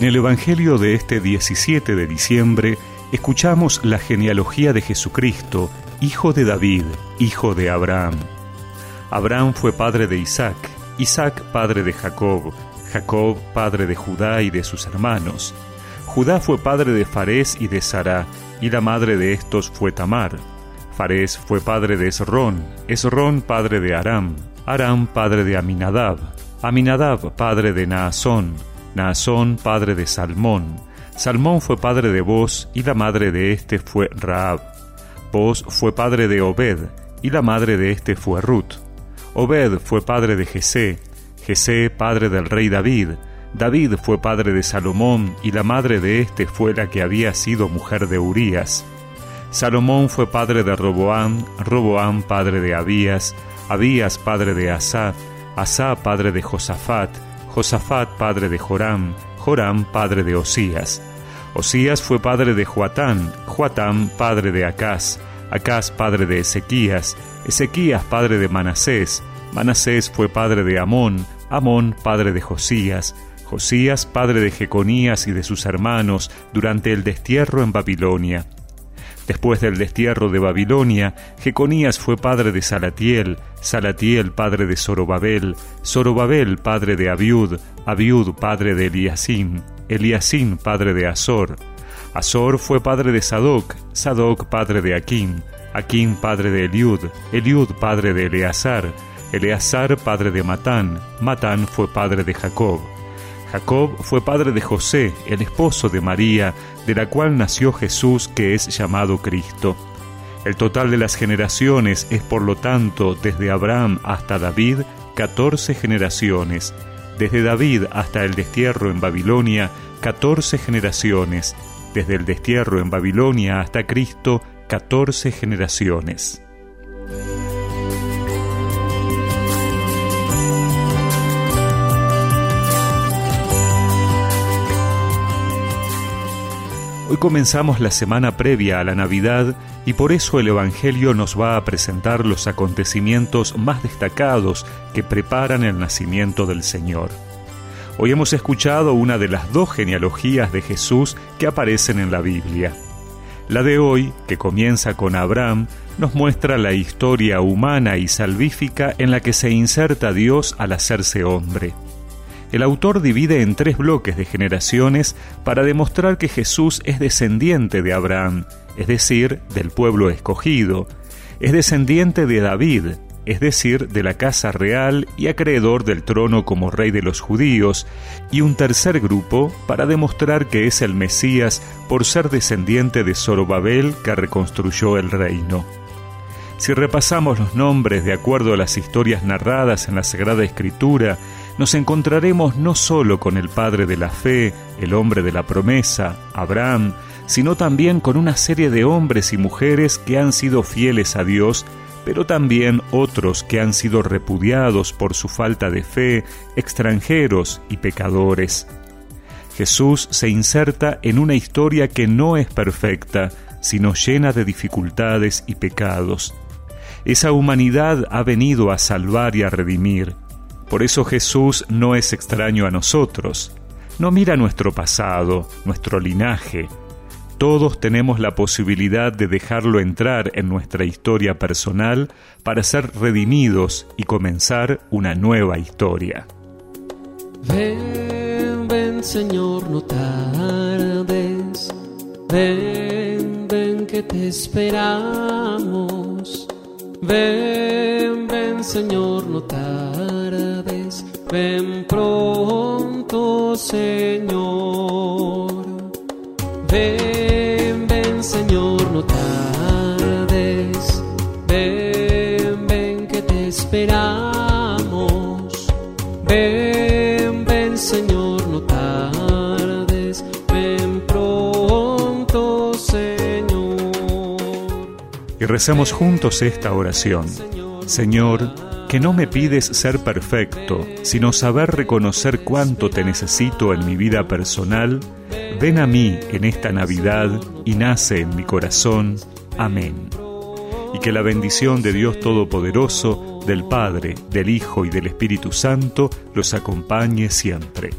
En el Evangelio de este 17 de diciembre escuchamos la genealogía de Jesucristo, hijo de David, hijo de Abraham. Abraham fue padre de Isaac, Isaac padre de Jacob, Jacob padre de Judá y de sus hermanos. Judá fue padre de Farés y de Sara, y la madre de estos fue Tamar. Farés fue padre de Esrón, Esrón padre de Aram, Aram padre de Aminadab, Aminadab padre de Naasón, Naasón padre de Salmón, Salmón fue padre de Boz y la madre de éste fue Raab. Boz fue padre de Obed y la madre de éste fue Ruth. Obed fue padre de Jesé, Jesé padre del rey David, David fue padre de Salomón y la madre de éste fue la que había sido mujer de Urías. Salomón fue padre de Roboam, Roboam padre de Abías, Abías padre de Asá, Asá padre de Josafat, Josafat padre de Joram, Joram padre de Osías. Osías fue padre de Joatán, Joatán padre de Acaz, Acaz padre de Ezequías, Ezequías padre de Manasés, Manasés fue padre de Amón, Amón padre de Josías, Josías padre de Jeconías y de sus hermanos durante el destierro en Babilonia. Después del destierro de Babilonia, Jeconías fue padre de Salatiel, Salatiel padre de Zorobabel, Zorobabel padre de Abiud, Abiud padre de Eliasín, Eliasín padre de Azor. Azor fue padre de Sadoc, Sadoc padre de Aquín, Aquín padre de Eliud, Eliud padre de Eleazar, Eleazar padre de Matán, Matán fue padre de Jacob. Jacob fue padre de José, el esposo de María, de la cual nació Jesús que es llamado Cristo. El total de las generaciones es por lo tanto desde Abraham hasta David, catorce generaciones, desde David hasta el destierro en Babilonia, catorce generaciones, desde el destierro en Babilonia hasta Cristo, catorce generaciones. Hoy comenzamos la semana previa a la Navidad y por eso el Evangelio nos va a presentar los acontecimientos más destacados que preparan el nacimiento del Señor. Hoy hemos escuchado una de las dos genealogías de Jesús que aparecen en la Biblia. La de hoy, que comienza con Abraham, nos muestra la historia humana y salvífica en la que se inserta Dios al hacerse hombre el autor divide en tres bloques de generaciones para demostrar que Jesús es descendiente de Abraham, es decir, del pueblo escogido, es descendiente de David, es decir, de la casa real y acreedor del trono como rey de los judíos, y un tercer grupo para demostrar que es el Mesías por ser descendiente de Zorobabel que reconstruyó el reino. Si repasamos los nombres de acuerdo a las historias narradas en la Sagrada Escritura, nos encontraremos no solo con el Padre de la Fe, el hombre de la promesa, Abraham, sino también con una serie de hombres y mujeres que han sido fieles a Dios, pero también otros que han sido repudiados por su falta de fe, extranjeros y pecadores. Jesús se inserta en una historia que no es perfecta, sino llena de dificultades y pecados. Esa humanidad ha venido a salvar y a redimir. Por eso Jesús no es extraño a nosotros. No mira nuestro pasado, nuestro linaje. Todos tenemos la posibilidad de dejarlo entrar en nuestra historia personal para ser redimidos y comenzar una nueva historia. Ven, ven Señor, no tardes. Ven, ven que te esperamos. Ven, ven Señor, no tardes, ven pronto Señor. Ven, ven Señor, no tardes, ven, ven que te esperamos. Ven, ven Señor, no tardes, ven pronto Señor. Y rezamos juntos esta oración. Señor, que no me pides ser perfecto, sino saber reconocer cuánto te necesito en mi vida personal, ven a mí en esta Navidad y nace en mi corazón. Amén. Y que la bendición de Dios Todopoderoso, del Padre, del Hijo y del Espíritu Santo los acompañe siempre.